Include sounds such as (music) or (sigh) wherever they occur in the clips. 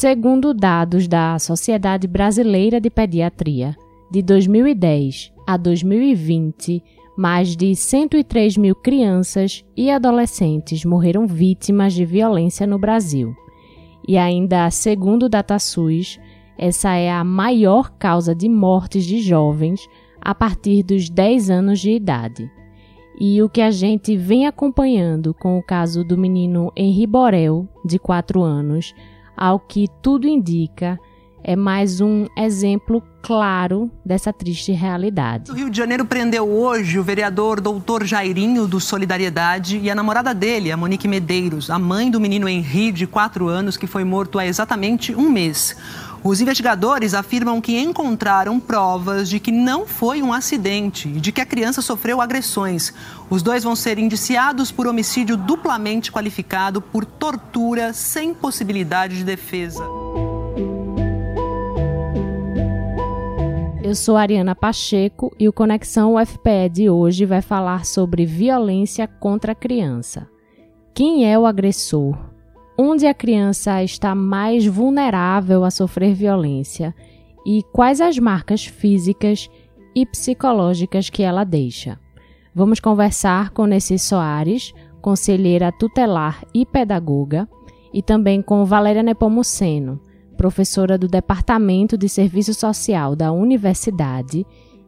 Segundo dados da Sociedade Brasileira de Pediatria, de 2010 a 2020, mais de 103 mil crianças e adolescentes morreram vítimas de violência no Brasil. E ainda, segundo o DataSUS, essa é a maior causa de mortes de jovens a partir dos 10 anos de idade. E o que a gente vem acompanhando com o caso do menino Henri Borel, de 4 anos, ao que tudo indica, é mais um exemplo claro dessa triste realidade. O Rio de Janeiro prendeu hoje o vereador doutor Jairinho do Solidariedade e a namorada dele, a Monique Medeiros, a mãe do menino Henri, de 4 anos, que foi morto há exatamente um mês. Os investigadores afirmam que encontraram provas de que não foi um acidente e de que a criança sofreu agressões. Os dois vão ser indiciados por homicídio duplamente qualificado por tortura sem possibilidade de defesa. Eu sou Ariana Pacheco e o Conexão UFPE de hoje vai falar sobre violência contra a criança. Quem é o agressor? Onde a criança está mais vulnerável a sofrer violência? E quais as marcas físicas e psicológicas que ela deixa? Vamos conversar com Nessi Soares, conselheira tutelar e pedagoga, e também com Valéria Nepomuceno, professora do Departamento de Serviço Social da Universidade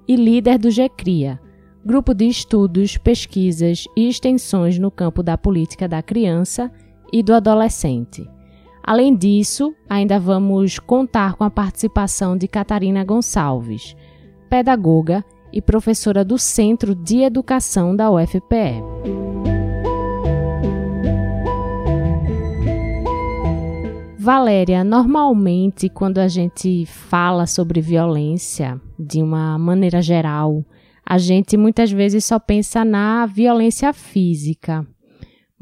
e líder do GCRIA, Grupo de Estudos, Pesquisas e Extensões no campo da política da criança e do adolescente. Além disso, ainda vamos contar com a participação de Catarina Gonçalves, pedagoga e professora do Centro de Educação da UFPE. Valéria, normalmente quando a gente fala sobre violência de uma maneira geral, a gente muitas vezes só pensa na violência física.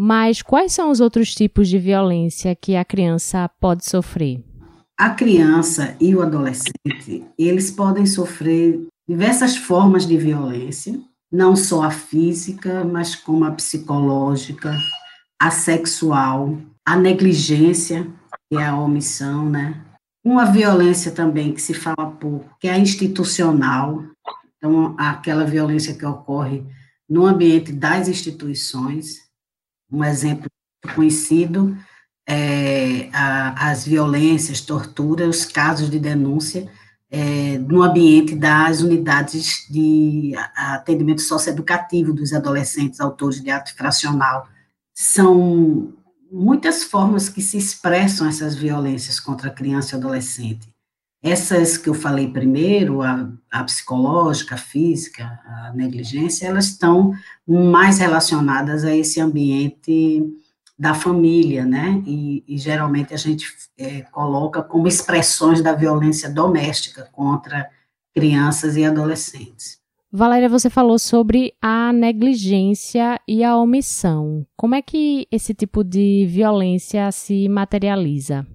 Mas quais são os outros tipos de violência que a criança pode sofrer? A criança e o adolescente, eles podem sofrer diversas formas de violência, não só a física, mas como a psicológica, a sexual, a negligência, que é a omissão, né? Uma violência também que se fala pouco, que é a institucional, então aquela violência que ocorre no ambiente das instituições. Um exemplo conhecido é a, as violências, torturas, os casos de denúncia é, no ambiente das unidades de atendimento socioeducativo dos adolescentes autores de ato infracional. São muitas formas que se expressam essas violências contra a criança e adolescente. Essas que eu falei primeiro, a, a psicológica, a física, a negligência, elas estão mais relacionadas a esse ambiente da família, né? E, e geralmente a gente é, coloca como expressões da violência doméstica contra crianças e adolescentes. Valéria, você falou sobre a negligência e a omissão. Como é que esse tipo de violência se materializa?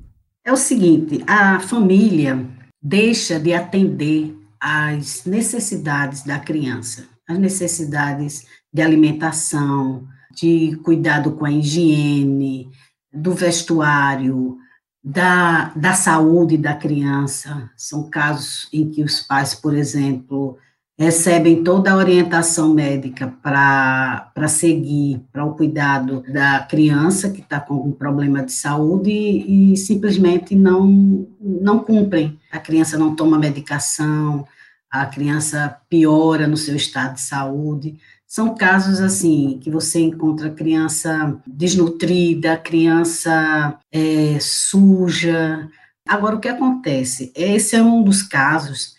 É o seguinte: a família deixa de atender às necessidades da criança, as necessidades de alimentação, de cuidado com a higiene, do vestuário, da, da saúde da criança. São casos em que os pais, por exemplo, recebem toda a orientação médica para seguir, para o cuidado da criança que está com um problema de saúde e, e, simplesmente não, não cumprem. A criança não toma medicação, a criança piora no seu estado de saúde. São casos assim que você encontra criança desnutrida, criança é, suja. Agora, o que acontece? Esse é um dos casos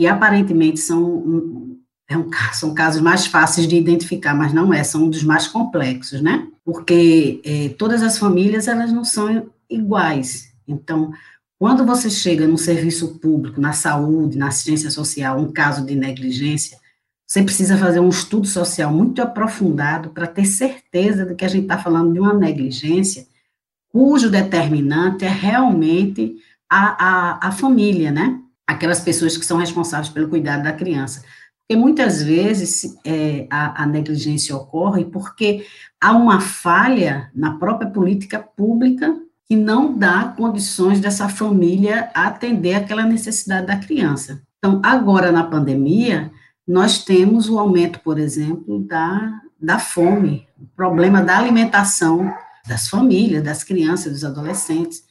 e aparentemente são, é são casos mais fáceis de identificar, mas não é, são um dos mais complexos, né? Porque é, todas as famílias, elas não são iguais. Então, quando você chega no serviço público, na saúde, na assistência social, um caso de negligência, você precisa fazer um estudo social muito aprofundado para ter certeza de que a gente está falando de uma negligência cujo determinante é realmente a, a, a família, né? Aquelas pessoas que são responsáveis pelo cuidado da criança. Porque muitas vezes é, a, a, negligência ocorre porque há uma falha na própria política pública que não dá condições dessa família atender aquela necessidade da criança. Então, agora na pandemia, nós temos o aumento, por exemplo, da, da fome, o problema da alimentação das famílias, das crianças, dos adolescentes.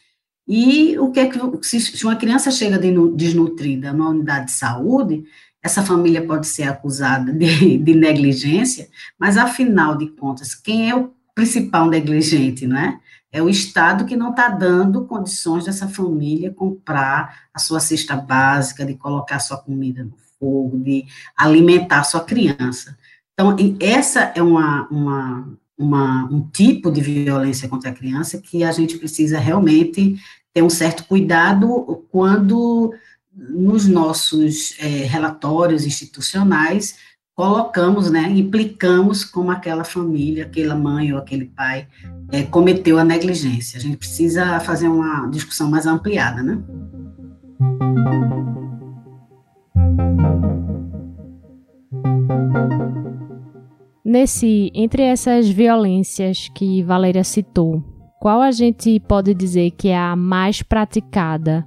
E o que é que se uma criança chega desnutrida numa unidade de saúde, essa família pode ser acusada de, (laughs) de negligência, mas afinal de contas, quem é o principal negligente, não é? É o Estado que não está dando condições dessa família comprar a sua cesta básica, de colocar sua comida no fogo, de alimentar sua criança. Então, essa é uma, uma, uma, um tipo de violência contra a criança que a gente precisa realmente ter um certo cuidado quando nos nossos é, relatórios institucionais colocamos, né, implicamos como aquela família, aquela mãe ou aquele pai é, cometeu a negligência. A gente precisa fazer uma discussão mais ampliada, né? Nesse, entre essas violências que Valéria citou, qual a gente pode dizer que é a mais praticada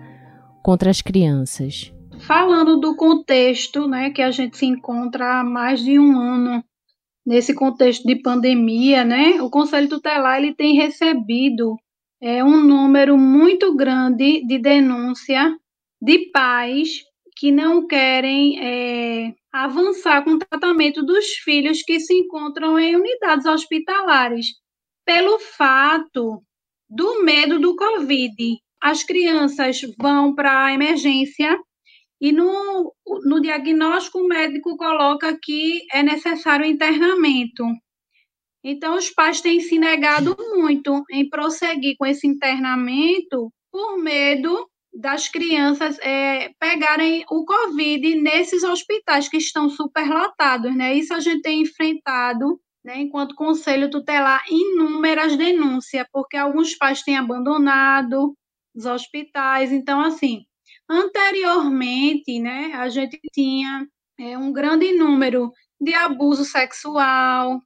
contra as crianças? Falando do contexto, né, que a gente se encontra há mais de um ano nesse contexto de pandemia, né, o Conselho Tutelar ele tem recebido é, um número muito grande de denúncia de pais que não querem é, avançar com o tratamento dos filhos que se encontram em unidades hospitalares pelo fato do medo do Covid. As crianças vão para a emergência e no, no diagnóstico o médico coloca que é necessário internamento. Então, os pais têm se negado muito em prosseguir com esse internamento por medo das crianças é, pegarem o Covid nesses hospitais que estão superlotados, né? Isso a gente tem enfrentado né, enquanto conselho tutelar, inúmeras denúncias, porque alguns pais têm abandonado os hospitais. Então, assim, anteriormente, né, a gente tinha é, um grande número de abuso sexual.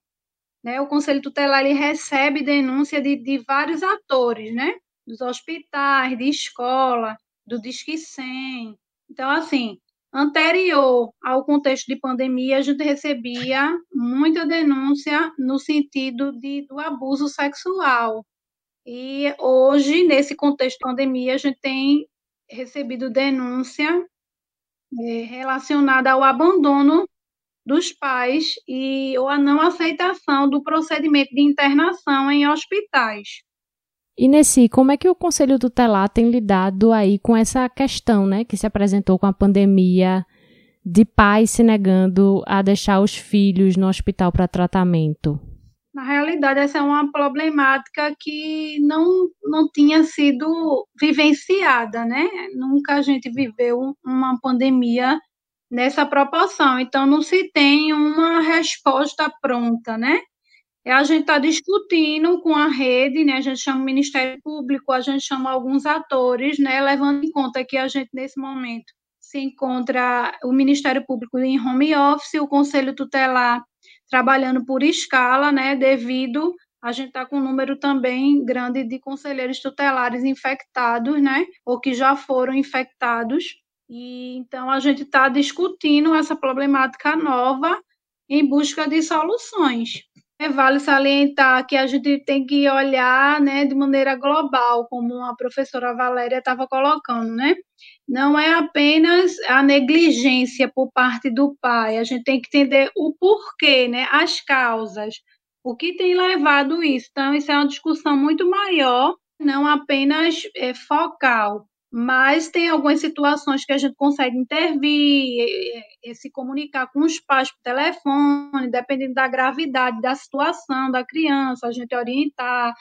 Né, o conselho tutelar ele recebe denúncia de, de vários atores, né, dos hospitais, de escola, do Disque 100. Então, assim, anterior ao contexto de pandemia, a gente recebia muita denúncia no sentido de, do abuso sexual. E hoje, nesse contexto de pandemia, a gente tem recebido denúncia é, relacionada ao abandono dos pais e ou a não aceitação do procedimento de internação em hospitais. E nesse, como é que o Conselho Tutelar tem lidado aí com essa questão, né, que se apresentou com a pandemia de pais se negando a deixar os filhos no hospital para tratamento? Na realidade, essa é uma problemática que não, não tinha sido vivenciada, né? Nunca a gente viveu uma pandemia nessa proporção, então não se tem uma resposta pronta, né? É, a gente está discutindo com a rede, né? A gente chama o Ministério Público, a gente chama alguns atores, né? Levando em conta que a gente, nesse momento, se encontra o Ministério Público em home office, o Conselho Tutelar trabalhando por escala, né? Devido a gente está com um número também grande de conselheiros tutelares infectados, né? Ou que já foram infectados. E então a gente está discutindo essa problemática nova em busca de soluções. É, vale salientar que a gente tem que olhar né, de maneira global, como a professora Valéria estava colocando, né? Não é apenas a negligência por parte do pai, a gente tem que entender o porquê, né? As causas, o que tem levado isso. Então, isso é uma discussão muito maior, não apenas é, focal mas tem algumas situações que a gente consegue intervir, e, e, se comunicar com os pais por telefone, dependendo da gravidade da situação da criança, a gente orientar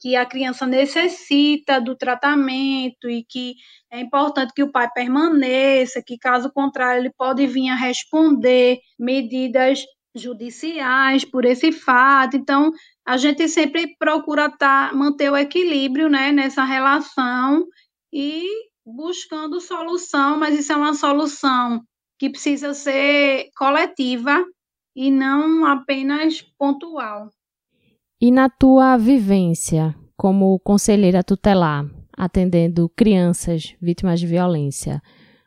que a criança necessita do tratamento e que é importante que o pai permaneça, que caso contrário ele pode vir a responder medidas judiciais por esse fato. Então, a gente sempre procura tá, manter o equilíbrio né, nessa relação e buscando solução, mas isso é uma solução que precisa ser coletiva e não apenas pontual. E na tua vivência como conselheira tutelar, atendendo crianças vítimas de violência.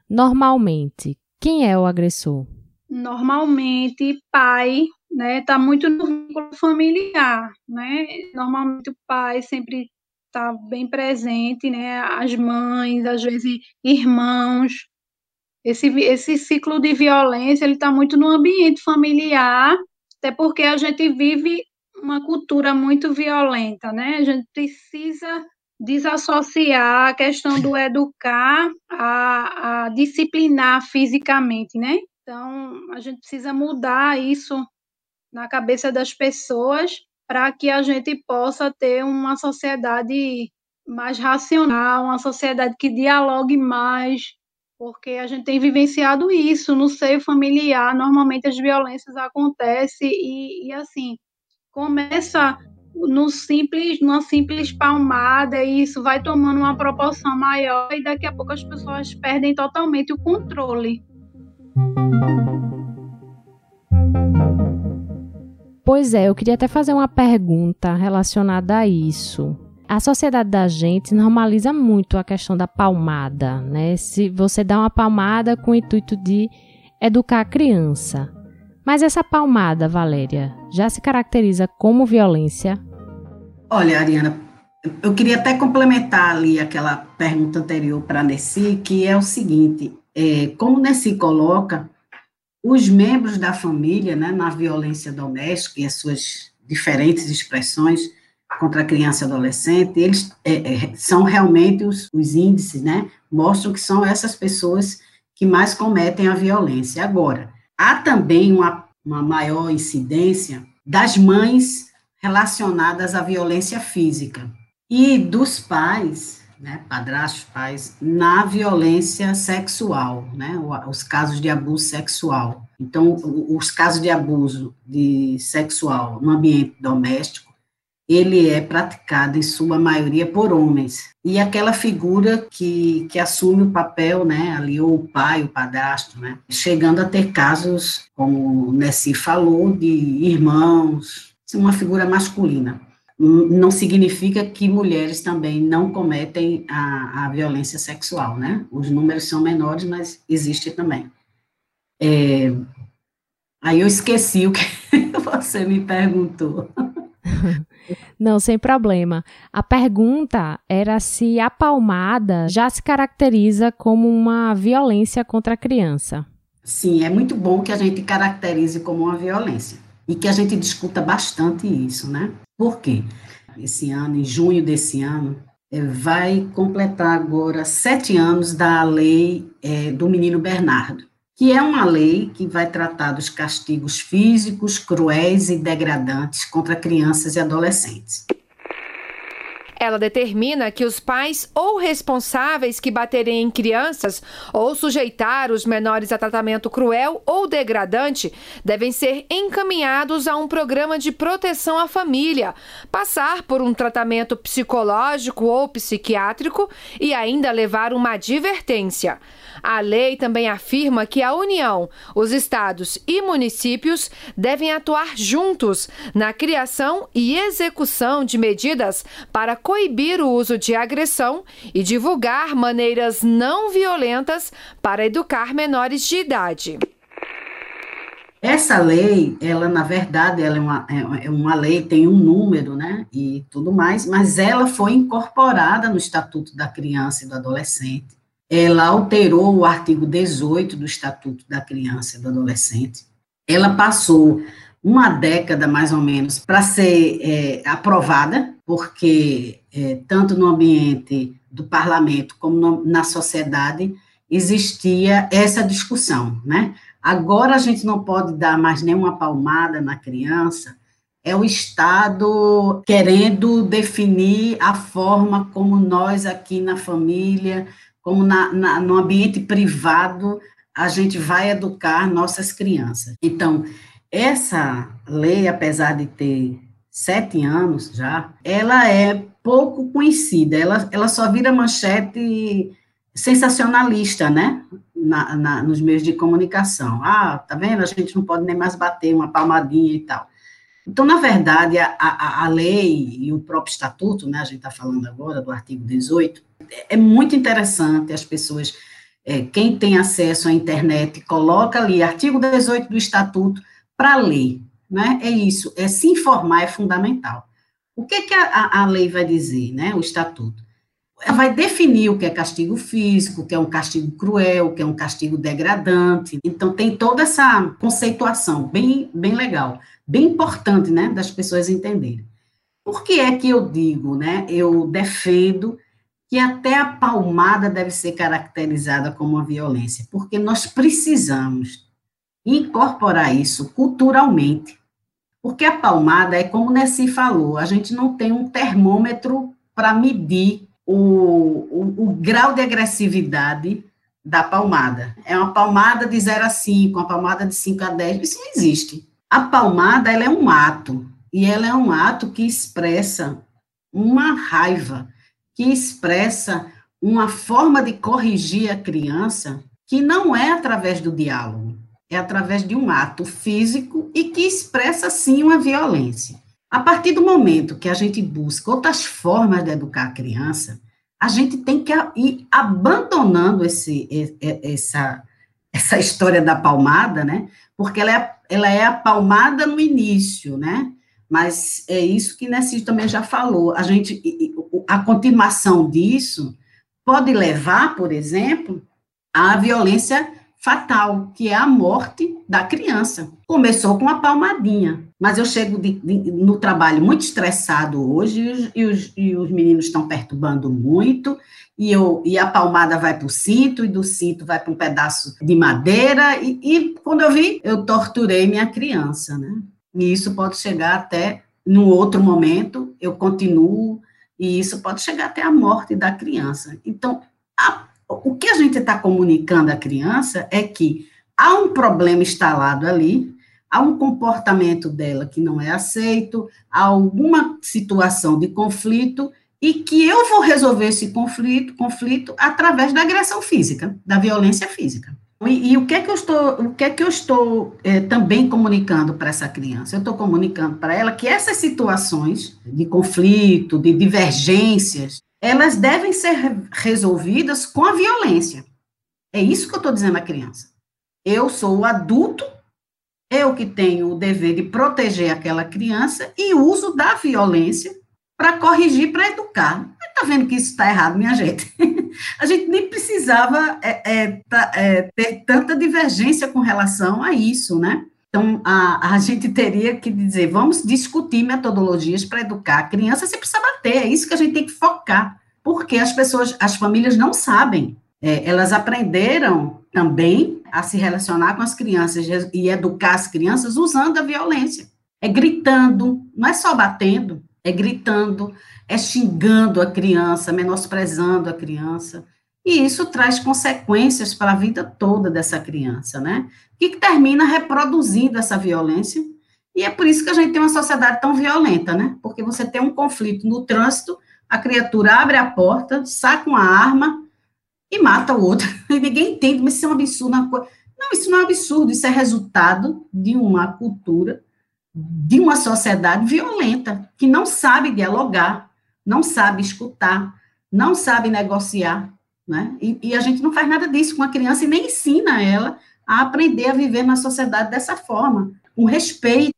Normalmente, quem é o agressor? Normalmente, pai, né, tá muito no vínculo familiar, né? Normalmente o pai sempre está bem presente, né? As mães, às vezes irmãos. Esse, esse ciclo de violência ele está muito no ambiente familiar, até porque a gente vive uma cultura muito violenta, né? A gente precisa desassociar a questão do educar a, a disciplinar fisicamente, né? Então, a gente precisa mudar isso na cabeça das pessoas para que a gente possa ter uma sociedade mais racional, uma sociedade que dialogue mais, porque a gente tem vivenciado isso no seio familiar. Normalmente as violências acontecem e, e assim começa no simples, numa simples palmada e isso vai tomando uma proporção maior e daqui a pouco as pessoas perdem totalmente o controle. Pois é, eu queria até fazer uma pergunta relacionada a isso. A sociedade da gente normaliza muito a questão da palmada, né? Se você dá uma palmada com o intuito de educar a criança. Mas essa palmada, Valéria, já se caracteriza como violência? Olha, Ariana, eu queria até complementar ali aquela pergunta anterior para a Nessi, que é o seguinte: é, como Nessi coloca, os membros da família, né, na violência doméstica e as suas diferentes expressões contra a criança e adolescente, eles é, é, são realmente os, os índices, né, mostram que são essas pessoas que mais cometem a violência. Agora, há também uma, uma maior incidência das mães relacionadas à violência física e dos pais né, padrastos, pais, na violência sexual, né, os casos de abuso sexual. Então, os casos de abuso de sexual no ambiente doméstico, ele é praticado em sua maioria por homens. E aquela figura que, que assume o papel, né, ali, ou o pai, o padrasto, né, chegando a ter casos, como o Nessi falou, de irmãos, uma figura masculina não significa que mulheres também não cometem a, a violência sexual, né? Os números são menores, mas existe também. É, aí eu esqueci o que (laughs) você me perguntou. Não, sem problema. A pergunta era se a palmada já se caracteriza como uma violência contra a criança. Sim, é muito bom que a gente caracterize como uma violência e que a gente discuta bastante isso, né? Por quê? Esse ano, em junho desse ano, é, vai completar agora sete anos da lei é, do menino Bernardo, que é uma lei que vai tratar dos castigos físicos, cruéis e degradantes contra crianças e adolescentes. Ela determina que os pais ou responsáveis que baterem em crianças ou sujeitar os menores a tratamento cruel ou degradante devem ser encaminhados a um programa de proteção à família, passar por um tratamento psicológico ou psiquiátrico e ainda levar uma advertência. A lei também afirma que a União, os estados e municípios devem atuar juntos na criação e execução de medidas para coibir o uso de agressão e divulgar maneiras não violentas para educar menores de idade. Essa lei, ela na verdade, ela é uma, é uma lei, tem um número, né, e tudo mais, mas ela foi incorporada no Estatuto da Criança e do Adolescente ela alterou o artigo 18 do Estatuto da Criança e do Adolescente. Ela passou uma década, mais ou menos, para ser é, aprovada, porque é, tanto no ambiente do parlamento como no, na sociedade existia essa discussão, né? Agora a gente não pode dar mais nenhuma palmada na criança, é o Estado querendo definir a forma como nós aqui na família como na, na, no ambiente privado a gente vai educar nossas crianças. Então, essa lei, apesar de ter sete anos já, ela é pouco conhecida, ela, ela só vira manchete sensacionalista, né, na, na, nos meios de comunicação. Ah, tá vendo, a gente não pode nem mais bater uma palmadinha e tal. Então, na verdade, a, a, a lei e o próprio estatuto, né, a gente está falando agora do artigo 18, é muito interessante as pessoas, é, quem tem acesso à internet, coloca ali artigo 18 do estatuto para ler, né, é isso, é se informar é fundamental. O que, que a, a lei vai dizer, né, o estatuto? vai definir o que é castigo físico, o que é um castigo cruel, o que é um castigo degradante. Então tem toda essa conceituação bem bem legal, bem importante, né, das pessoas entenderem. Por que é que eu digo, né? Eu defendo que até a palmada deve ser caracterizada como uma violência, porque nós precisamos incorporar isso culturalmente. Porque a palmada é como Nessi falou, a gente não tem um termômetro para medir o, o, o, grau de agressividade da palmada. É uma palmada de 0 a 5, uma palmada de 5 a 10, isso não existe. A palmada, ela é um ato, e ela é um ato que expressa uma raiva, que expressa uma forma de corrigir a criança que não é através do diálogo, é através de um ato físico e que expressa, sim, uma violência. A partir do momento que a gente busca outras formas de educar a criança, a gente tem que ir abandonando esse, essa, essa história da palmada, né? Porque ela é, ela é a palmada no início, né? Mas é isso que Nessie também já falou. A gente, a continuação disso pode levar, por exemplo, à violência fatal, que é a morte da criança. Começou com uma palmadinha, mas eu chego de, de, no trabalho muito estressado hoje e os, e os meninos estão perturbando muito, e, eu, e a palmada vai para o cinto, e do cinto vai para um pedaço de madeira, e, e quando eu vi, eu torturei minha criança, né? E isso pode chegar até, num outro momento, eu continuo, e isso pode chegar até a morte da criança. Então, a o que a gente está comunicando à criança é que há um problema instalado ali, há um comportamento dela que não é aceito, há alguma situação de conflito e que eu vou resolver esse conflito, conflito através da agressão física, da violência física. E, e o que é que eu estou, o que é que eu estou é, também comunicando para essa criança? Eu estou comunicando para ela que essas situações de conflito, de divergências, elas devem ser resolvidas com a violência. É isso que eu estou dizendo à criança. Eu sou o adulto, eu que tenho o dever de proteger aquela criança e uso da violência para corrigir, para educar. Está vendo que isso está errado, minha gente? (laughs) a gente nem precisava é, é, é, ter tanta divergência com relação a isso, né? Então, a, a gente teria que dizer, vamos discutir metodologias para educar a criança, você precisa bater, é isso que a gente tem que focar, porque as pessoas, as famílias não sabem, é, elas aprenderam também a se relacionar com as crianças e educar as crianças usando a violência, é gritando, não é só batendo, é gritando, é xingando a criança, menosprezando a criança, e isso traz consequências para a vida toda dessa criança, né? Que termina reproduzindo essa violência. E é por isso que a gente tem uma sociedade tão violenta, né? Porque você tem um conflito no trânsito, a criatura abre a porta, saca uma arma e mata o outro. (laughs) E ninguém entende, mas isso é um absurdo. Não, isso não é um absurdo, isso é resultado de uma cultura, de uma sociedade violenta, que não sabe dialogar, não sabe escutar, não sabe negociar, né? E, e, a gente não faz nada disso com a criança e nem ensina ela a aprender a viver na sociedade dessa forma, com respeito,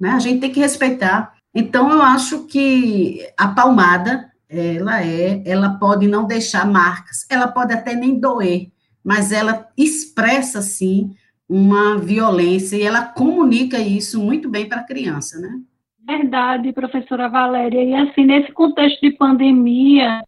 né? A gente tem que respeitar. Então, eu acho que a palmada, ela é, ela pode não deixar marcas, ela pode até nem doer, mas ela expressa, sim, uma violência e ela comunica isso muito bem para a criança, né? Verdade, professora Valéria. E assim, nesse contexto de pandemia,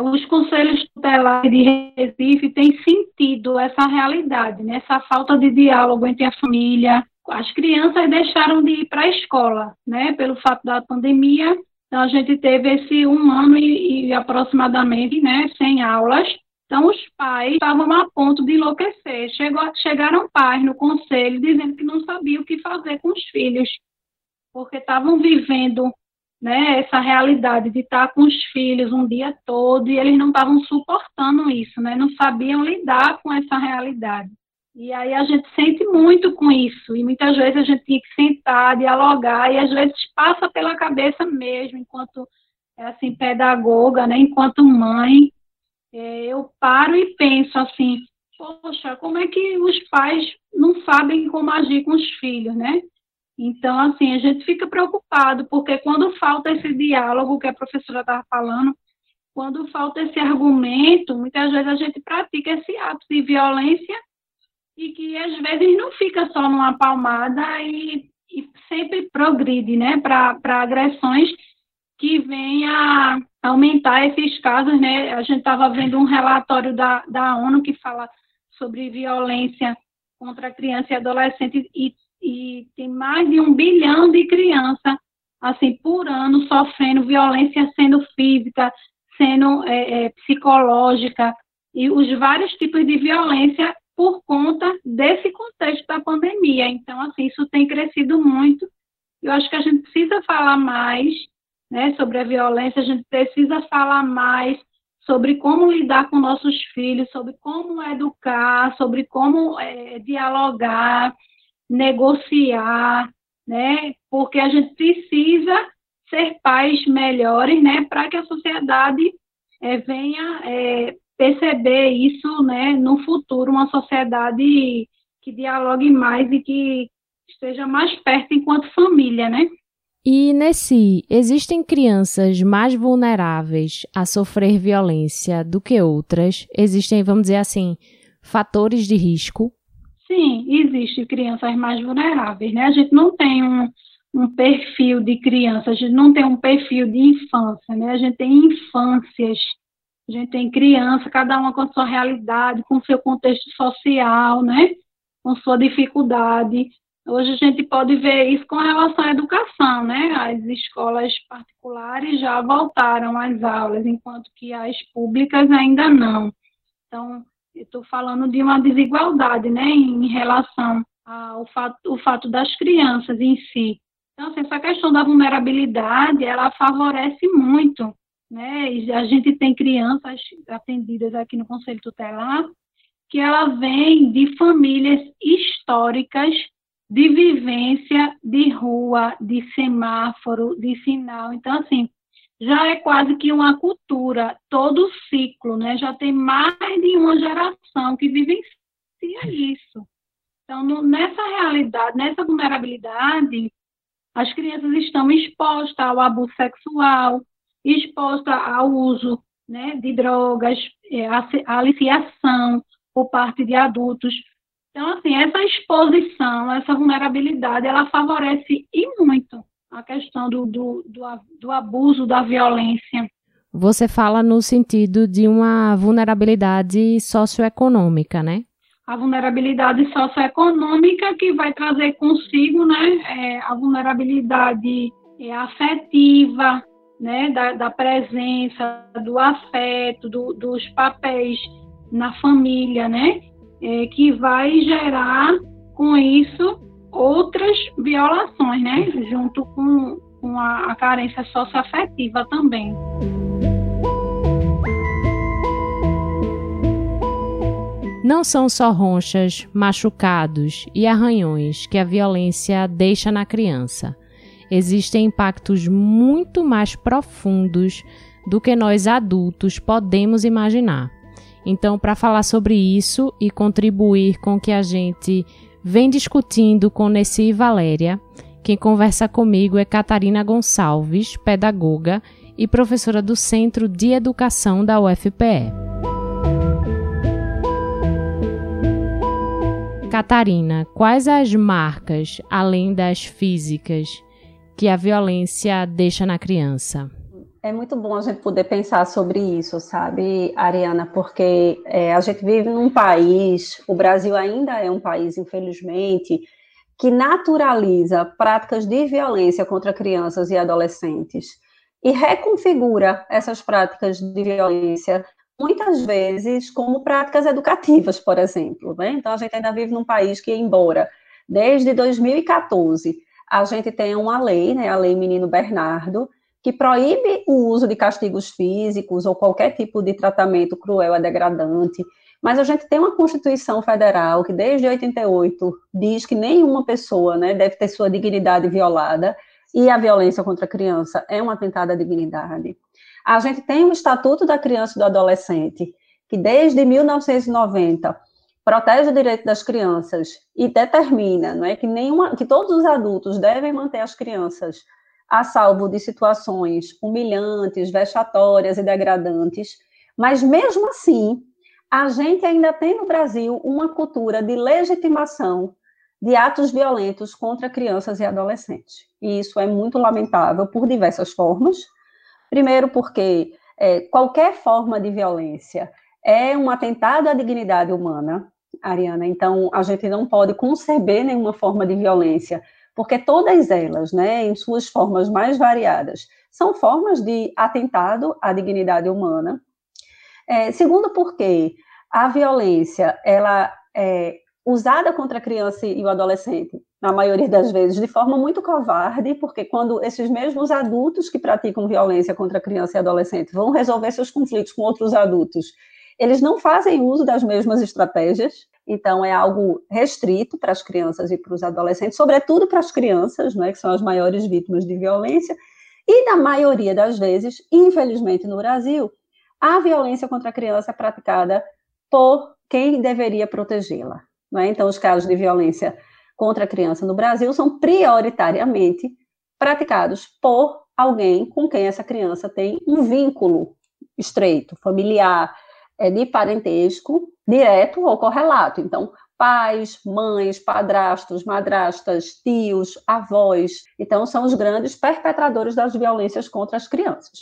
os conselhos tutelares de Recife têm sentido essa realidade, né? essa falta de diálogo entre a família. As crianças deixaram de ir para a escola, né? Pelo fato da pandemia. Então, a gente teve esse um ano e, e aproximadamente, né? Sem aulas. Então, os pais estavam a ponto de enlouquecer. Chegou, chegaram pais no conselho dizendo que não sabiam o que fazer com os filhos, porque estavam vivendo né, essa realidade de estar com os filhos um dia todo e eles não estavam suportando isso, né, não sabiam lidar com essa realidade. E aí a gente sente muito com isso, e muitas vezes a gente tem que sentar, dialogar, e às vezes passa pela cabeça mesmo, enquanto assim, pedagoga, né, enquanto mãe, é, eu paro e penso assim, poxa, como é que os pais não sabem como agir com os filhos, né? Então, assim, a gente fica preocupado, porque quando falta esse diálogo que a professora estava falando, quando falta esse argumento, muitas vezes a gente pratica esse ato de violência e que às vezes não fica só numa palmada e, e sempre progride, né, para agressões que venha aumentar esses casos, né? A gente estava vendo um relatório da, da ONU que fala sobre violência contra criança e adolescente e, e tem mais de um bilhão de crianças, assim, por ano sofrendo violência, sendo física, sendo é, é, psicológica, e os vários tipos de violência por conta desse contexto da pandemia. Então, assim, isso tem crescido muito. Eu acho que a gente precisa falar mais né, sobre a violência, a gente precisa falar mais sobre como lidar com nossos filhos, sobre como educar, sobre como é, dialogar, negociar, né, porque a gente precisa ser pais melhores, né, para que a sociedade é, venha é, perceber isso, né, no futuro, uma sociedade que dialogue mais e que esteja mais perto enquanto família, né? E nesse, existem crianças mais vulneráveis a sofrer violência do que outras? Existem, vamos dizer assim, fatores de risco? Sim, existem crianças mais vulneráveis, né? A gente não tem um, um perfil de criança, a gente não tem um perfil de infância, né? A gente tem infâncias, a gente tem criança, cada uma com a sua realidade, com seu contexto social, né? Com sua dificuldade. Hoje a gente pode ver isso com relação à educação, né? As escolas particulares já voltaram às aulas, enquanto que as públicas ainda não. Então, estou falando de uma desigualdade, né, em relação ao fato, o fato das crianças em si. Então, assim, essa questão da vulnerabilidade, ela favorece muito, né? E a gente tem crianças atendidas aqui no Conselho Tutelar que ela vem de famílias históricas de vivência de rua, de semáforo, de sinal. Então, assim, já é quase que uma cultura, todo o ciclo, né? Já tem mais de uma geração que vivencia isso. Então, no, nessa realidade, nessa vulnerabilidade, as crianças estão expostas ao abuso sexual, expostas ao uso né, de drogas, é, a aliciação por parte de adultos, então, assim, essa exposição, essa vulnerabilidade, ela favorece e muito a questão do, do, do, do abuso da violência. Você fala no sentido de uma vulnerabilidade socioeconômica, né? A vulnerabilidade socioeconômica que vai trazer consigo, né, é, a vulnerabilidade é, afetiva, né, da, da presença, do afeto, do, dos papéis na família, né? é, que vai gerar com isso outras violações, né? Junto com, com a, a carência socioafetiva também. Não são só ronchas, machucados e arranhões que a violência deixa na criança. Existem impactos muito mais profundos do que nós adultos podemos imaginar. Então, para falar sobre isso e contribuir com que a gente vem discutindo com Nessi e Valéria, quem conversa comigo é Catarina Gonçalves, pedagoga e professora do Centro de Educação da UFPE. Catarina, quais as marcas, além das físicas, que a violência deixa na criança? É muito bom a gente poder pensar sobre isso, sabe, Ariana, porque é, a gente vive num país, o Brasil ainda é um país, infelizmente, que naturaliza práticas de violência contra crianças e adolescentes e reconfigura essas práticas de violência muitas vezes como práticas educativas, por exemplo. Né? Então, a gente ainda vive num país que, embora desde 2014 a gente tenha uma lei, né, a Lei Menino Bernardo, que proíbe o uso de castigos físicos ou qualquer tipo de tratamento cruel ou degradante, Mas a gente tem uma Constituição Federal que desde 88 diz que nenhuma pessoa, né, deve ter sua dignidade violada e a violência contra a criança é um atentado à dignidade. A gente tem o Estatuto da Criança e do Adolescente, que desde 1990 protege o direito das crianças e determina, não é, que nenhuma, que todos os adultos devem manter as crianças a salvo de situações humilhantes, vexatórias e degradantes, mas mesmo assim, a gente ainda tem no Brasil uma cultura de legitimação de atos violentos contra crianças e adolescentes. E isso é muito lamentável por diversas formas. Primeiro, porque é, qualquer forma de violência é um atentado à dignidade humana, Ariana. Então, a gente não pode conceber nenhuma forma de violência, porque todas elas, né, em suas formas mais variadas, são formas de atentado à dignidade humana. É, segundo, porque a violência, ela é usada contra a criança e o adolescente, na maioria das vezes, de forma muito covarde, porque quando esses mesmos adultos que praticam violência contra a criança e adolescente vão resolver seus conflitos com outros adultos eles não fazem uso das mesmas estratégias, então é algo restrito para as crianças e para os adolescentes, sobretudo para as crianças, né, que são as maiores vítimas de violência, e na maioria das vezes, infelizmente no Brasil, a violência contra a criança é praticada por quem deveria protegê-la. Né? Então, os casos de violência contra a criança no Brasil são prioritariamente praticados por alguém com quem essa criança tem um vínculo estreito, familiar, é de parentesco direto ou correlato. Então, pais, mães, padrastos, madrastas, tios, avós. Então, são os grandes perpetradores das violências contra as crianças.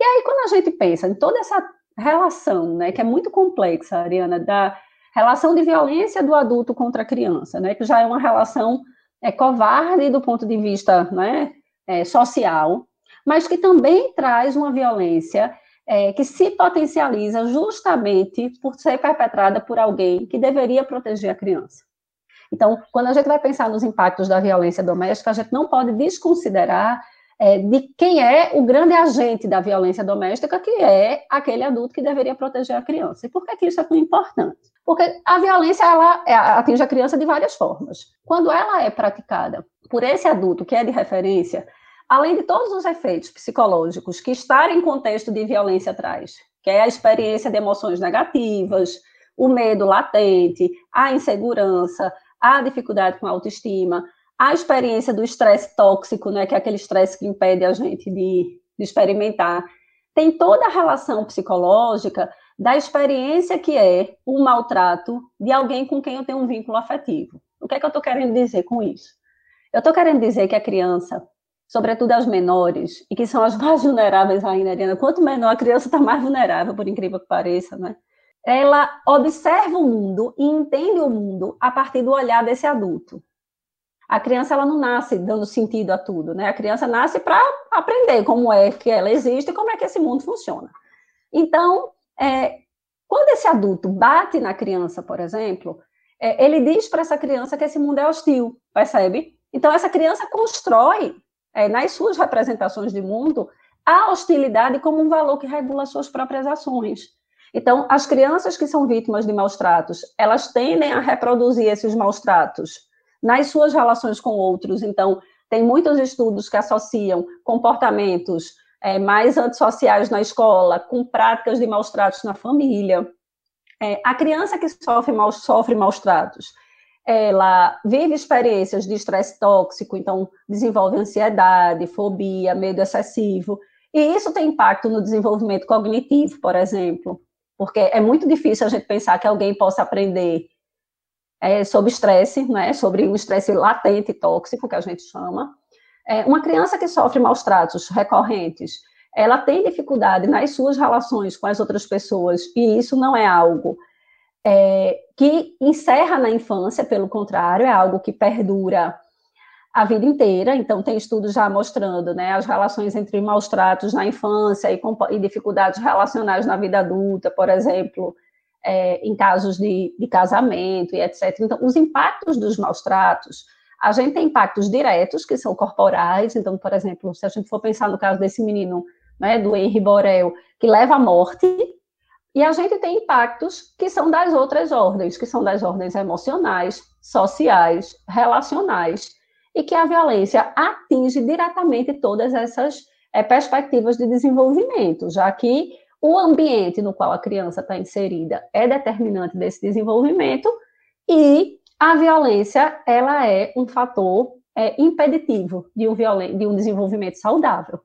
E aí, quando a gente pensa em toda essa relação, né, que é muito complexa, Ariana, da relação de violência do adulto contra a criança, né, que já é uma relação é, covarde do ponto de vista né, é, social, mas que também traz uma violência é, que se potencializa justamente por ser perpetrada por alguém que deveria proteger a criança. Então, quando a gente vai pensar nos impactos da violência doméstica, a gente não pode desconsiderar é, de quem é o grande agente da violência doméstica, que é aquele adulto que deveria proteger a criança. E por que, que isso é tão importante? Porque a violência ela é, atinge a criança de várias formas. Quando ela é praticada por esse adulto que é de referência, além de todos os efeitos psicológicos que estar em contexto de violência traz, que é a experiência de emoções negativas, o medo latente, a insegurança, a dificuldade com a autoestima, a experiência do estresse tóxico, né, que é aquele estresse que impede a gente de, de experimentar, tem toda a relação psicológica da experiência que é o maltrato de alguém com quem eu tenho um vínculo afetivo. O que é que eu estou querendo dizer com isso? Eu estou querendo dizer que a criança sobretudo as menores, e que são as (laughs) mais vulneráveis ainda, Ariana. Quanto menor a criança está mais vulnerável, por incrível que pareça, né? Ela observa o mundo e entende o mundo a partir do olhar desse adulto. A criança ela não nasce dando sentido a tudo, né? A criança nasce para aprender como é que ela existe e como é que esse mundo funciona. Então, é, quando esse adulto bate na criança, por exemplo, é, ele diz para essa criança que esse mundo é hostil, percebe? Então, essa criança constrói é, nas suas representações de mundo, a hostilidade como um valor que regula suas próprias ações. Então, as crianças que são vítimas de maus tratos, elas tendem a reproduzir esses maus tratos nas suas relações com outros. Então, tem muitos estudos que associam comportamentos é, mais antissociais na escola com práticas de maus tratos na família. É, a criança que sofre maus, sofre maus tratos, ela vive experiências de estresse tóxico, então desenvolve ansiedade, fobia, medo excessivo, e isso tem impacto no desenvolvimento cognitivo, por exemplo, porque é muito difícil a gente pensar que alguém possa aprender é, sobre estresse, né, sobre um estresse latente tóxico, que a gente chama. É, uma criança que sofre maus tratos recorrentes, ela tem dificuldade nas suas relações com as outras pessoas, e isso não é algo é, que encerra na infância, pelo contrário, é algo que perdura a vida inteira. Então, tem estudos já mostrando né, as relações entre maus tratos na infância e, e dificuldades relacionais na vida adulta, por exemplo, é, em casos de, de casamento e etc. Então, os impactos dos maus tratos. A gente tem impactos diretos, que são corporais. Então, por exemplo, se a gente for pensar no caso desse menino, né, do Henri Borel, que leva à morte, E a gente tem impactos que são das outras ordens, que são das ordens emocionais, sociais, relacionais, e que a violência atinge diretamente todas essas é, perspectivas de desenvolvimento, já que o ambiente no qual a criança está inserida é determinante desse desenvolvimento e a violência ela é um fator é, impeditivo de um, de um desenvolvimento saudável.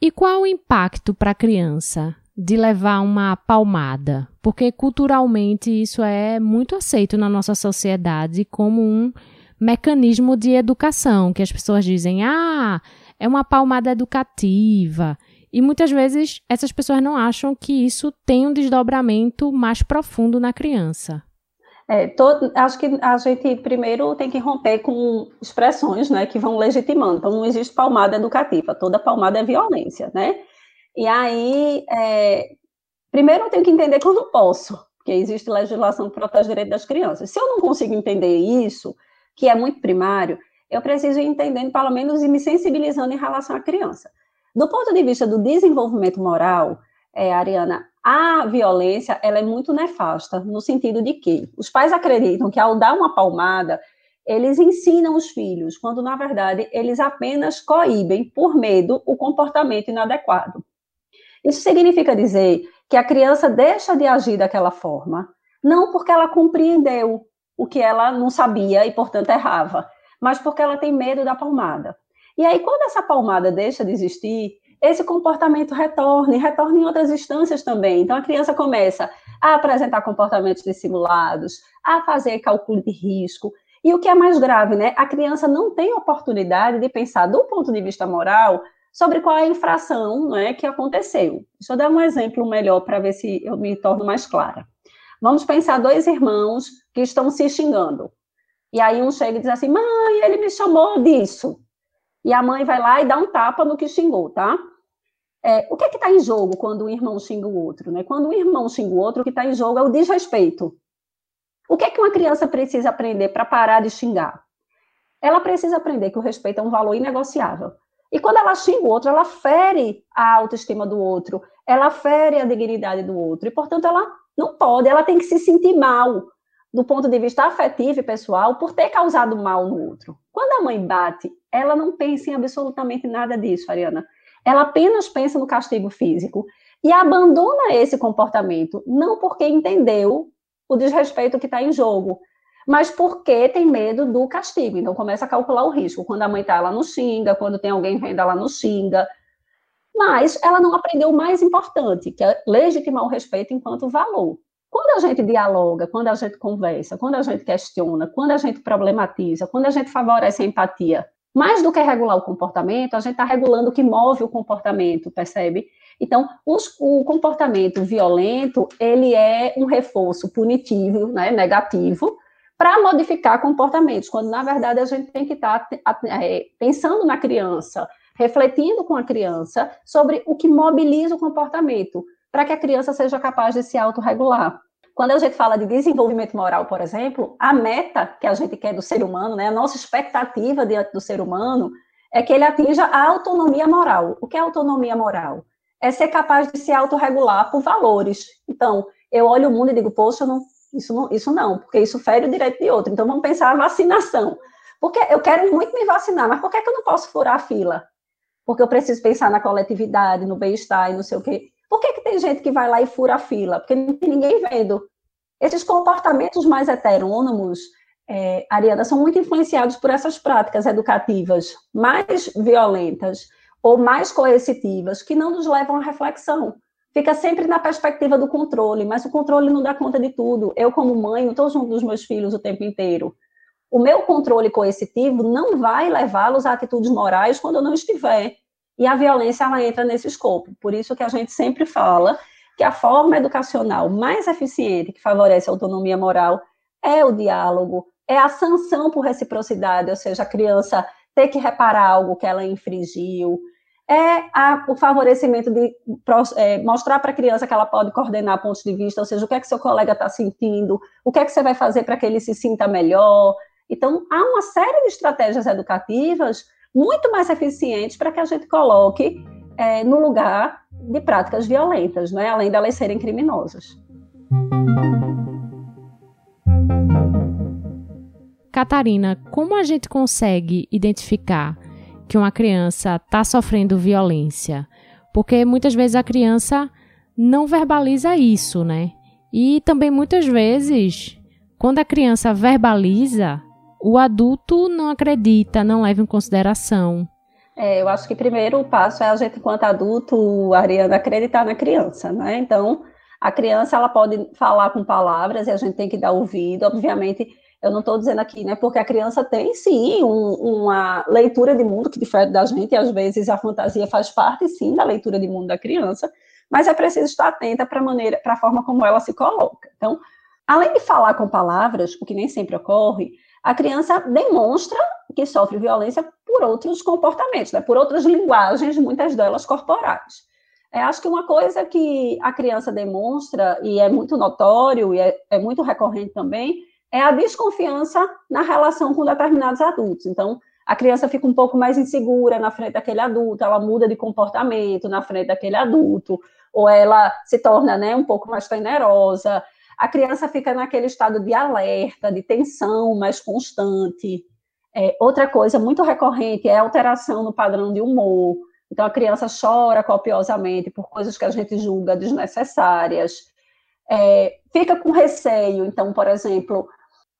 E qual o impacto para a criança de levar uma palmada? Porque culturalmente isso é muito aceito na nossa sociedade como um mecanismo de educação, que as pessoas dizem, ah, é uma palmada educativa. E muitas vezes essas pessoas não acham que isso tem um desdobramento mais profundo na criança. É, acho que a gente primeiro tem que romper com expressões né, que vão legitimando. Então, não existe palmada educativa, toda palmada é violência, né? E aí, é, primeiro eu tenho que entender que eu não posso, porque existe legislação que protege os direitos das crianças. Se eu não consigo entender isso, que é muito primário, eu preciso ir entendendo, pelo menos, e me sensibilizando em relação à criança. Do ponto de vista do desenvolvimento moral, é, Ariana, a violência ela é muito nefasta, no sentido de que os pais acreditam que ao dar uma palmada, eles ensinam os filhos, quando na verdade eles apenas coíbem por medo o comportamento inadequado. Isso significa dizer que a criança deixa de agir daquela forma, não porque ela compreendeu o que ela não sabia e, portanto, errava, mas porque ela tem medo da palmada. E aí, quando essa palmada deixa de existir, esse comportamento retorna e retorna em outras instâncias também. Então, a criança começa a apresentar comportamentos dissimulados, a fazer cálculo de risco. E o que é mais grave, né? A criança não tem oportunidade de pensar, do ponto de vista moral, sobre qual é a infração não é, que aconteceu. Deixa eu dar um exemplo melhor para ver se eu me torno mais clara. Vamos pensar dois irmãos que estão se xingando. E aí um chega e diz assim: mãe, ele me chamou disso e a mãe vai lá e dá um tapa no que xingou, tá? É, o que é que está em jogo quando um irmão xinga o outro? Né? Quando um irmão xinga o outro, o que está em jogo é o desrespeito. O que é que uma criança precisa aprender para parar de xingar? Ela precisa aprender que o respeito é um valor inegociável. E quando ela xinga o outro, ela fere a autoestima do outro, ela fere a dignidade do outro. E, portanto, ela não pode, ela tem que se sentir mal do ponto de vista afetivo e pessoal por ter causado mal no outro. Quando a mãe bate, ela não pensa em absolutamente nada disso, Ariana. Ela apenas pensa no castigo físico e abandona esse comportamento, não porque entendeu o desrespeito que está em jogo, mas porque tem medo do castigo. Então começa a calcular o risco. Quando a mãe está, ela não xinga, quando tem alguém vendo, ela não xinga. Mas ela não aprendeu o mais importante, que é legitimar o respeito enquanto valor. Quando a gente dialoga, quando a gente conversa, quando a gente questiona, quando a gente problematiza, quando a gente favorece a empatia, mais do que regular o comportamento, a gente está regulando o que move o comportamento, percebe? Então, os, o comportamento violento, ele é um reforço punitivo, né, negativo, para modificar comportamentos, quando, na verdade, a gente tem que estar tá, é, pensando na criança, refletindo com a criança sobre o que mobiliza o comportamento, para que a criança seja capaz de se autorregular. Quando a gente fala de desenvolvimento moral, por exemplo, a meta que a gente quer do ser humano, né, a nossa expectativa diante do ser humano, é que ele atinja a autonomia moral. O que é autonomia moral? É ser capaz de se autorregular por valores. Então, eu olho o mundo e digo, poxa, não, isso, não, isso não, porque isso fere o direito de outro. Então, vamos pensar a vacinação. Porque eu quero muito me vacinar, mas por que, que eu não posso furar a fila? Porque eu preciso pensar na coletividade, no bem-estar e não sei o quê. Por que, que tem gente que vai lá e fura a fila? Porque não tem ninguém vendo. Esses comportamentos mais heterônomos, é, Ariana, são muito influenciados por essas práticas educativas mais violentas ou mais coercitivas, que não nos levam à reflexão. Fica sempre na perspectiva do controle, mas o controle não dá conta de tudo. Eu, como mãe, não estou junto dos meus filhos o tempo inteiro. O meu controle coercitivo não vai levá-los a atitudes morais quando eu não estiver. E a violência ela entra nesse escopo. Por isso que a gente sempre fala que a forma educacional mais eficiente que favorece a autonomia moral é o diálogo, é a sanção por reciprocidade, ou seja, a criança ter que reparar algo que ela infringiu, é a, o favorecimento de é, mostrar para a criança que ela pode coordenar pontos de vista, ou seja, o que é que seu colega está sentindo, o que é que você vai fazer para que ele se sinta melhor. Então, há uma série de estratégias educativas muito mais eficientes para que a gente coloque é, no lugar de práticas violentas, né? além de elas serem criminosas. Catarina, como a gente consegue identificar que uma criança está sofrendo violência? Porque muitas vezes a criança não verbaliza isso, né? E também muitas vezes, quando a criança verbaliza, o adulto não acredita, não leva em consideração. É, eu acho que primeiro o passo é a gente, enquanto adulto, Ariana, acreditar na criança, né? Então, a criança ela pode falar com palavras e a gente tem que dar ouvido, obviamente eu não estou dizendo aqui, né? Porque a criança tem sim um, uma leitura de mundo que difere da gente, e às vezes a fantasia faz parte sim da leitura de mundo da criança, mas é preciso estar atenta para a maneira, para a forma como ela se coloca. Então, além de falar com palavras, o que nem sempre ocorre, a criança demonstra que sofre violência por outros comportamentos, né? por outras linguagens, muitas delas corporais. É, acho que uma coisa que a criança demonstra, e é muito notório, e é, é muito recorrente também, é a desconfiança na relação com determinados adultos. Então, a criança fica um pouco mais insegura na frente daquele adulto, ela muda de comportamento na frente daquele adulto, ou ela se torna né, um pouco mais temerosa. A criança fica naquele estado de alerta, de tensão mais constante. É, outra coisa muito recorrente é a alteração no padrão de humor. Então, a criança chora copiosamente por coisas que a gente julga desnecessárias. É, fica com receio. Então, por exemplo,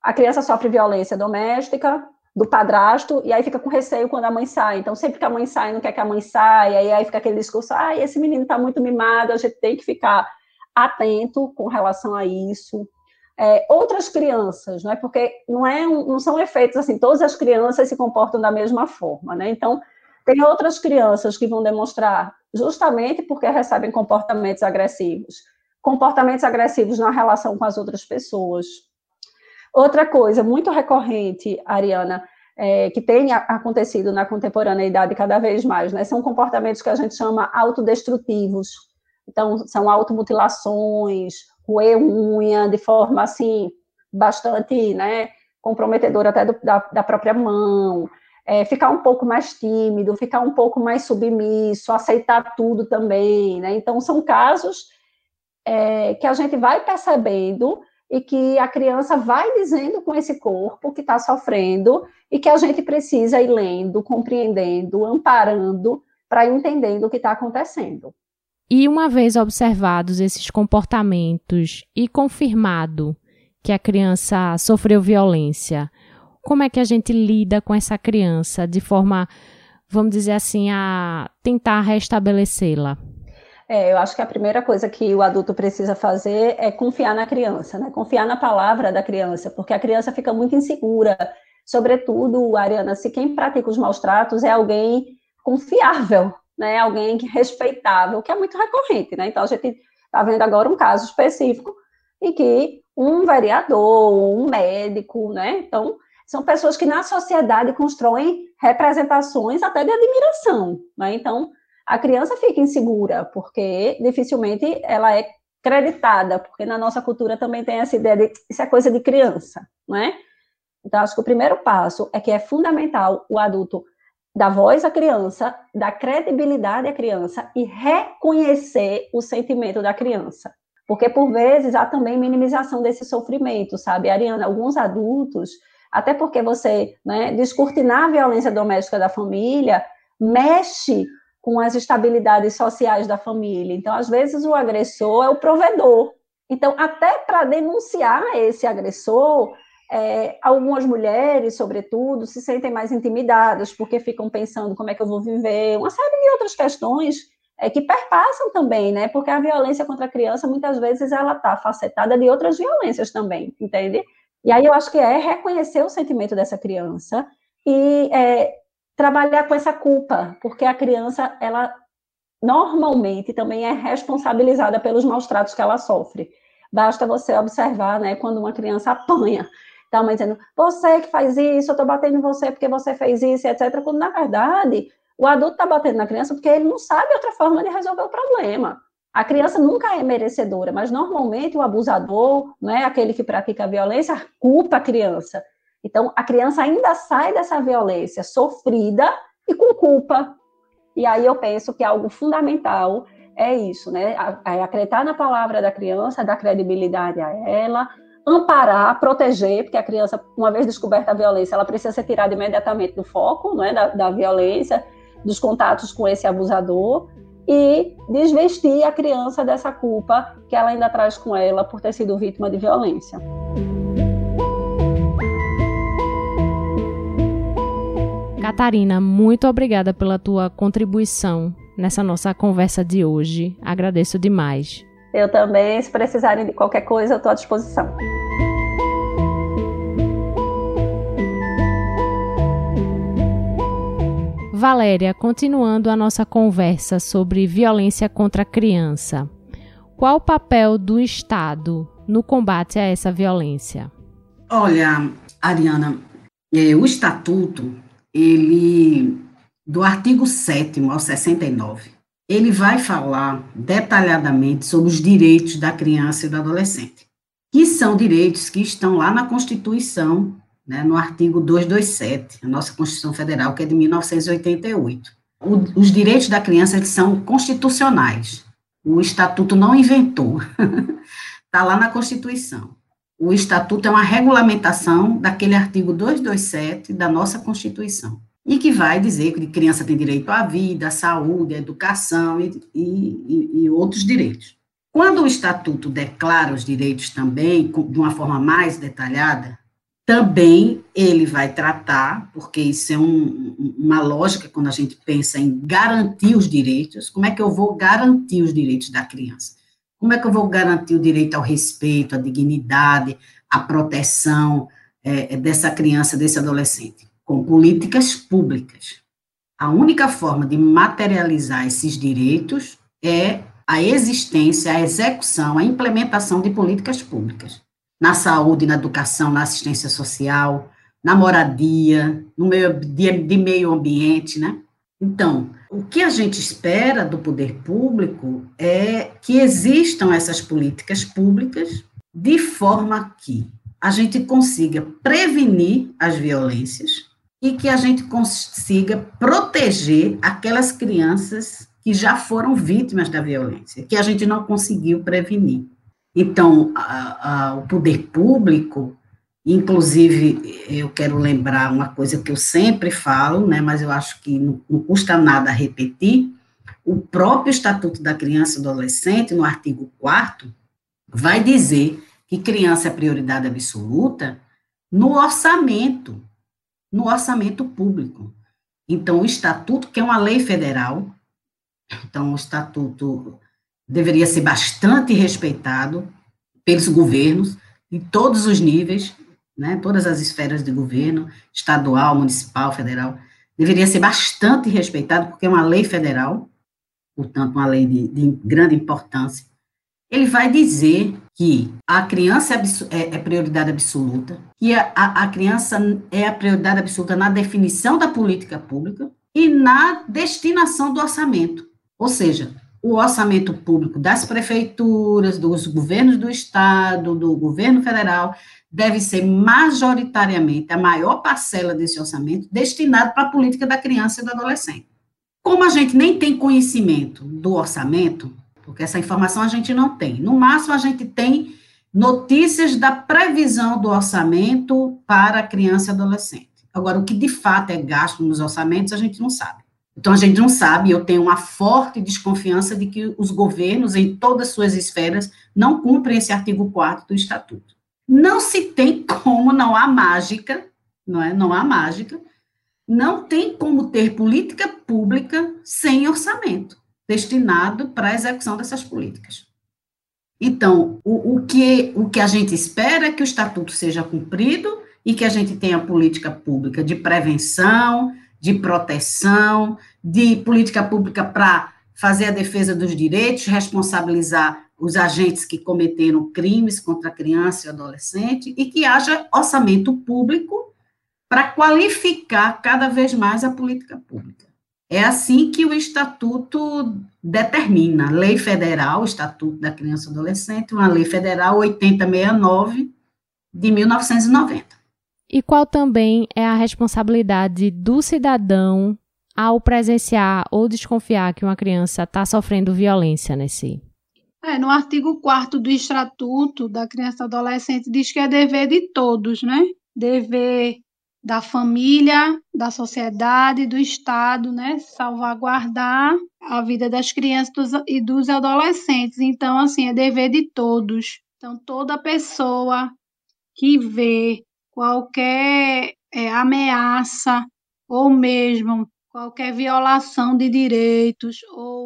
a criança sofre violência doméstica do padrasto, e aí fica com receio quando a mãe sai. Então, sempre que a mãe sai, não quer que a mãe saia, e aí fica aquele discurso, ah, esse menino está muito mimado, a gente tem que ficar atento com relação a isso. É, outras crianças, né, porque não, é, não são efeitos assim, todas as crianças se comportam da mesma forma, né, então tem outras crianças que vão demonstrar, justamente porque recebem comportamentos agressivos, comportamentos agressivos na relação com as outras pessoas, Outra coisa muito recorrente, Ariana, é, que tem acontecido na contemporaneidade cada vez mais, né, são comportamentos que a gente chama autodestrutivos. Então, são automutilações, roer unha de forma, assim, bastante, né, comprometedora até do, da, da, própria mão, é, ficar um pouco mais tímido, ficar um pouco mais submisso, aceitar tudo também, né, então são casos é, que a gente vai percebendo e que a criança vai dizendo com esse corpo que está sofrendo e que a gente precisa ir lendo, compreendendo, amparando para entendendo o que está acontecendo. E uma vez observados esses comportamentos e confirmado que a criança sofreu violência, como é que a gente lida com essa criança de forma, vamos dizer assim, a tentar restabelecê-la? É, eu acho que a primeira coisa que o adulto precisa fazer é confiar na criança, né? Confiar na palavra da criança, porque a criança fica muito insegura. Sobretudo, Ariana, se quem pratica os maus tratos é alguém confiável, né? Alguém respeitável, que é muito recorrente, né? Então a gente está vendo agora um caso específico em que um vereador, um médico, né? Então são pessoas que na sociedade constroem representações até de admiração, né? Então a criança fica insegura, porque dificilmente ela é creditada, porque na nossa cultura também tem essa ideia de isso é coisa de criança, não é? Então, acho que o primeiro passo é que é fundamental o adulto dar voz à criança, dar credibilidade à criança e reconhecer o sentimento da criança. Porque, por vezes, há também minimização desse sofrimento, sabe, Ariana? Alguns adultos, até porque você né, descortinar a violência doméstica da família, mexe com as estabilidades sociais da família. Então, às vezes, o agressor é o provedor. Então, até para denunciar esse agressor, é, algumas mulheres, sobretudo, se sentem mais intimidadas, porque ficam pensando como é que eu vou viver, uma série de outras questões é, que perpassam também, né? Porque a violência contra a criança, muitas vezes, ela está facetada de outras violências também, entende? E aí eu acho que é reconhecer o sentimento dessa criança e é, trabalhar com essa culpa, porque a criança, ela normalmente também é responsabilizada pelos maus tratos que ela sofre. Basta você observar, né, quando uma criança apanha, tá mãe dizendo, você que faz isso, eu tô batendo em você porque você fez isso, etc. Quando, na verdade, o adulto tá batendo na criança porque ele não sabe outra forma de resolver o problema. A criança nunca é merecedora, mas normalmente o abusador, né, aquele que pratica a violência, culpa a criança. Então, a criança ainda sai dessa violência sofrida e com culpa. E aí eu penso que algo fundamental é isso, né? É acreditar na palavra da criança, dar credibilidade a ela, amparar, proteger, porque a criança, uma vez descoberta a violência, ela precisa ser tirada imediatamente do foco, né, da, da violência, dos contatos com esse abusador, e desvestir a criança dessa culpa que ela ainda traz com ela por ter sido vítima de violência. Catarina, muito obrigada pela tua contribuição nessa nossa conversa de hoje. Agradeço demais. Eu também, se precisarem de qualquer coisa, eu estou à disposição. Valéria, continuando a nossa conversa sobre violência contra a criança, qual o papel do Estado no combate a essa violência? Olha, Ariana, é, o Estatuto, ele, do artigo 7 ao 69, ele vai falar detalhadamente sobre os direitos da criança e do adolescente, que são direitos que estão lá na Constituição né, no artigo 227, a nossa Constituição Federal, que é de 1988. O, os direitos da criança são constitucionais. O Estatuto não inventou, está (laughs) lá na Constituição. O Estatuto é uma regulamentação daquele artigo 227 da nossa Constituição, e que vai dizer que criança tem direito à vida, à saúde, à educação e, e, e outros direitos. Quando o Estatuto declara os direitos também, de uma forma mais detalhada, também ele vai tratar, porque isso é um, uma lógica quando a gente pensa em garantir os direitos, como é que eu vou garantir os direitos da criança? Como é que eu vou garantir o direito ao respeito, à dignidade, à proteção é, dessa criança, desse adolescente? Com políticas públicas. A única forma de materializar esses direitos é a existência, a execução, a implementação de políticas públicas na saúde, na educação, na assistência social, na moradia, no meio de, de meio ambiente, né? Então, o que a gente espera do poder público é que existam essas políticas públicas de forma que a gente consiga prevenir as violências e que a gente consiga proteger aquelas crianças que já foram vítimas da violência, que a gente não conseguiu prevenir. Então, a, a, o poder público, inclusive, eu quero lembrar uma coisa que eu sempre falo, né, mas eu acho que não, não custa nada repetir, o próprio Estatuto da Criança e do Adolescente, no artigo 4 vai dizer que criança é prioridade absoluta no orçamento, no orçamento público. Então, o Estatuto, que é uma lei federal, então, o Estatuto deveria ser bastante respeitado pelos governos, em todos os níveis, né, todas as esferas de governo, estadual, municipal, federal, deveria ser bastante respeitado, porque é uma lei federal, portanto, uma lei de, de grande importância. Ele vai dizer que a criança é, é, é prioridade absoluta, que a, a criança é a prioridade absoluta na definição da política pública e na destinação do orçamento. Ou seja, o orçamento público das prefeituras, dos governos do estado, do governo federal, deve ser majoritariamente a maior parcela desse orçamento destinado para a política da criança e do adolescente. Como a gente nem tem conhecimento do orçamento, porque essa informação a gente não tem, no máximo a gente tem notícias da previsão do orçamento para criança e adolescente. Agora, o que de fato é gasto nos orçamentos, a gente não sabe. Então, a gente não sabe, eu tenho uma forte desconfiança de que os governos, em todas as suas esferas, não cumprem esse artigo 4 do Estatuto. Não se tem como, não há mágica, não é? Não há mágica, não tem como ter política pública sem orçamento destinado para a execução dessas políticas. Então, o, o, que, o que a gente espera é que o Estatuto seja cumprido e que a gente tenha política pública de prevenção, de proteção, de política pública para fazer a defesa dos direitos, responsabilizar os agentes que cometeram crimes contra criança e adolescente e que haja orçamento público para qualificar cada vez mais a política pública. É assim que o estatuto determina, lei federal, Estatuto da Criança e Adolescente, uma lei federal 8069 de 1990 e qual também é a responsabilidade do cidadão ao presenciar ou desconfiar que uma criança está sofrendo violência nesse? É, no artigo 4 do Estatuto da Criança e Adolescente diz que é dever de todos, né? Dever da família, da sociedade, do Estado, né? Salvaguardar a vida das crianças e dos adolescentes. Então, assim, é dever de todos. Então, toda pessoa que vê qualquer é, ameaça ou mesmo qualquer violação de direitos ou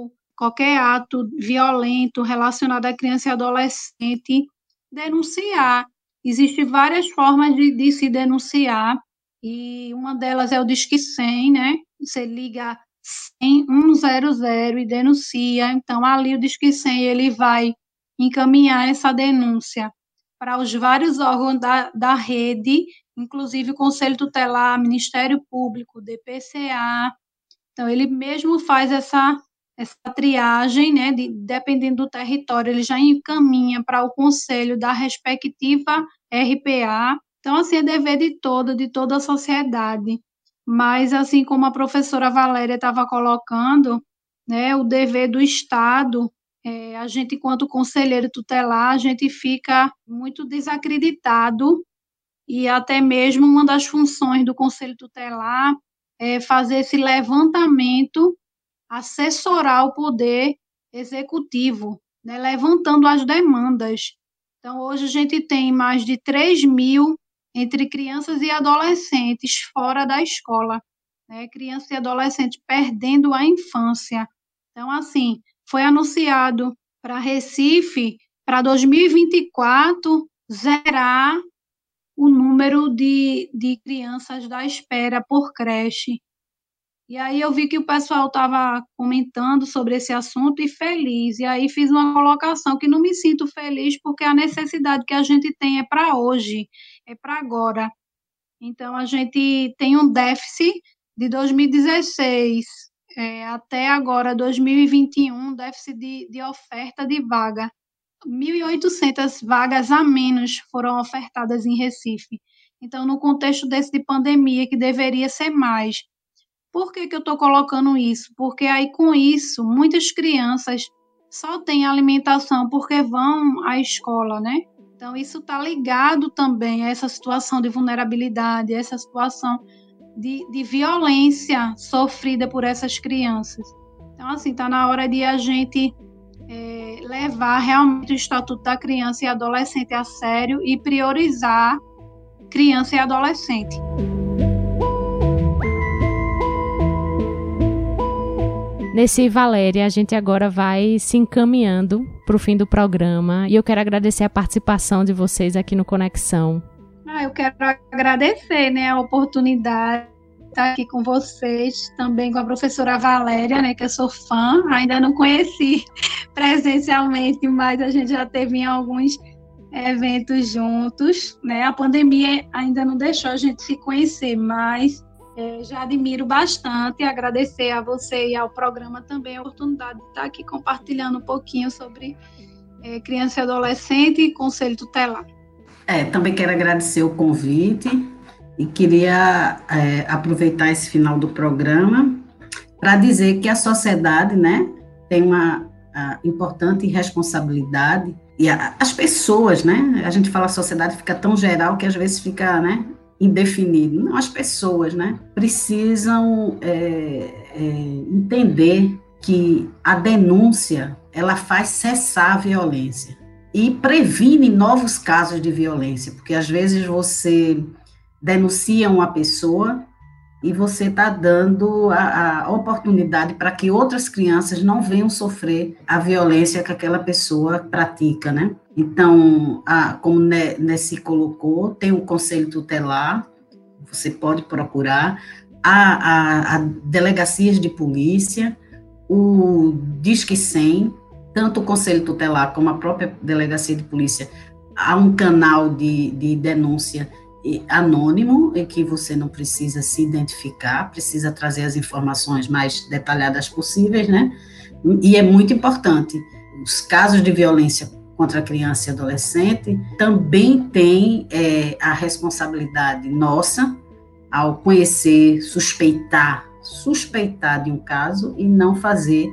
qualquer ato violento relacionado à criança e adolescente, denunciar. Existem várias formas de, de se denunciar, e uma delas é o Disque 100, né? Você liga 100 100 e denuncia. Então, ali o Disque 100 ele vai encaminhar essa denúncia para os vários órgãos da, da rede, inclusive o Conselho Tutelar, Ministério Público, DPCA. Então, ele mesmo faz essa essa triagem, né, de, dependendo do território, ele já encaminha para o conselho da respectiva RPA. Então, assim, é dever de toda, de toda a sociedade. Mas, assim como a professora Valéria estava colocando, né, o dever do Estado, é, a gente, enquanto conselheiro tutelar, a gente fica muito desacreditado e até mesmo uma das funções do conselho tutelar é fazer esse levantamento assessorar o poder executivo, né, levantando as demandas. Então, hoje a gente tem mais de 3 mil entre crianças e adolescentes fora da escola, né, crianças e adolescentes perdendo a infância. Então, assim, foi anunciado para Recife, para 2024, zerar o número de, de crianças da espera por creche. E aí eu vi que o pessoal estava comentando sobre esse assunto e feliz. E aí fiz uma colocação que não me sinto feliz porque a necessidade que a gente tem é para hoje, é para agora. Então a gente tem um déficit de 2016 é, até agora 2021, déficit de, de oferta de vaga. 1.800 vagas a menos foram ofertadas em Recife. Então, no contexto desse de pandemia, que deveria ser mais, por que, que eu estou colocando isso? Porque aí com isso, muitas crianças só têm alimentação porque vão à escola, né? Então, isso está ligado também a essa situação de vulnerabilidade, a essa situação de, de violência sofrida por essas crianças. Então, assim, está na hora de a gente é, levar realmente o Estatuto da Criança e Adolescente a sério e priorizar criança e adolescente. Nesse Valéria, a gente agora vai se encaminhando para o fim do programa e eu quero agradecer a participação de vocês aqui no Conexão. Ah, eu quero agradecer né, a oportunidade de estar aqui com vocês, também com a professora Valéria, né, que eu sou fã, ainda não conheci (laughs) presencialmente, mas a gente já teve em alguns eventos juntos, né? A pandemia ainda não deixou a gente se conhecer, mas é, já admiro bastante e agradecer a você e ao programa também a oportunidade de estar aqui compartilhando um pouquinho sobre é, criança e adolescente e conselho tutelar. É, também quero agradecer o convite e queria é, aproveitar esse final do programa para dizer que a sociedade, né, tem uma importante responsabilidade e a, as pessoas, né, a gente fala sociedade fica tão geral que às vezes fica, né, indefinido. Não, as pessoas né, precisam é, é, entender que a denúncia ela faz cessar a violência e previne novos casos de violência, porque às vezes você denuncia uma pessoa e você está dando a, a oportunidade para que outras crianças não venham sofrer a violência que aquela pessoa pratica, né? Então, a, como Nessi colocou, tem o conselho tutelar, você pode procurar, a, a delegacias de polícia, o Disque 100, tanto o conselho tutelar como a própria delegacia de polícia, há um canal de, de denúncia anônimo, em que você não precisa se identificar, precisa trazer as informações mais detalhadas possíveis, né? E é muito importante. Os casos de violência contra a criança e adolescente também tem é, a responsabilidade nossa ao conhecer, suspeitar suspeitar de um caso e não fazer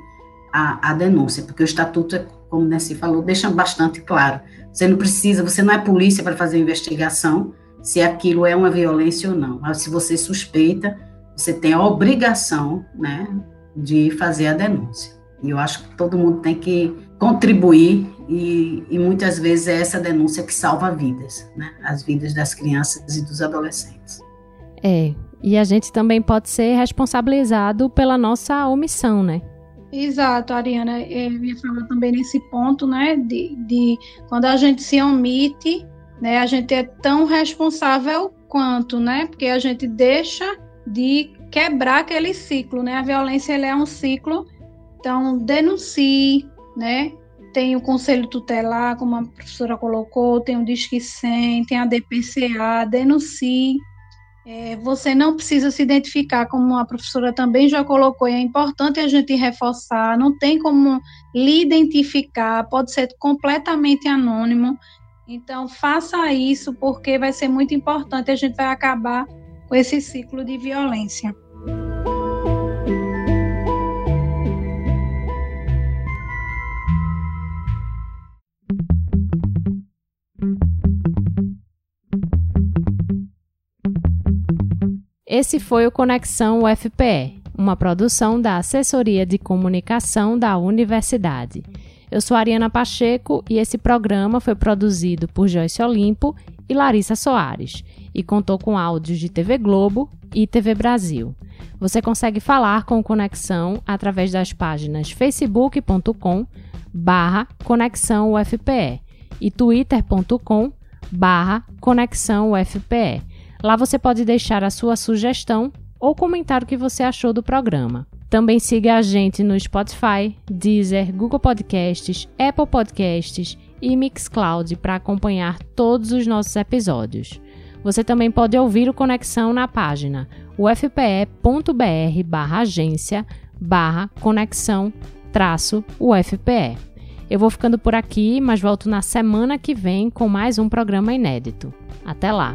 a, a denúncia, porque o estatuto, como Nancy falou, deixa bastante claro. Você não precisa, você não é polícia para fazer investigação se aquilo é uma violência ou não. Mas se você suspeita, você tem a obrigação, né, de fazer a denúncia. E eu acho que todo mundo tem que contribuir e, e, muitas vezes é essa denúncia que salva vidas, né? As vidas das crianças e dos adolescentes. É, e a gente também pode ser responsabilizado pela nossa omissão, né? Exato, Ariana. Eu ia falar também nesse ponto, né? De, de quando a gente se omite, né? A gente é tão responsável quanto, né? Porque a gente deixa de quebrar aquele ciclo, né? A violência é um ciclo. Então, denuncie, né? Tem o conselho tutelar, como a professora colocou, tem o Disque 100, tem a DPCA, denuncie. É, você não precisa se identificar, como a professora também já colocou, é importante a gente reforçar, não tem como lhe identificar, pode ser completamente anônimo. Então, faça isso, porque vai ser muito importante, a gente vai acabar com esse ciclo de violência. Esse foi o Conexão UFPE, uma produção da Assessoria de Comunicação da Universidade. Eu sou Ariana Pacheco e esse programa foi produzido por Joyce Olimpo e Larissa Soares e contou com áudios de TV Globo e TV Brasil. Você consegue falar com Conexão através das páginas facebook.com barra Conexão UFPE e twitter.com barra Conexão UFPE. Lá você pode deixar a sua sugestão ou comentar o que você achou do programa. Também siga a gente no Spotify, Deezer, Google Podcasts, Apple Podcasts e Mixcloud para acompanhar todos os nossos episódios. Você também pode ouvir o Conexão na página ufpe.br barra agência barra conexão traço UFPE. Eu vou ficando por aqui, mas volto na semana que vem com mais um programa inédito. Até lá!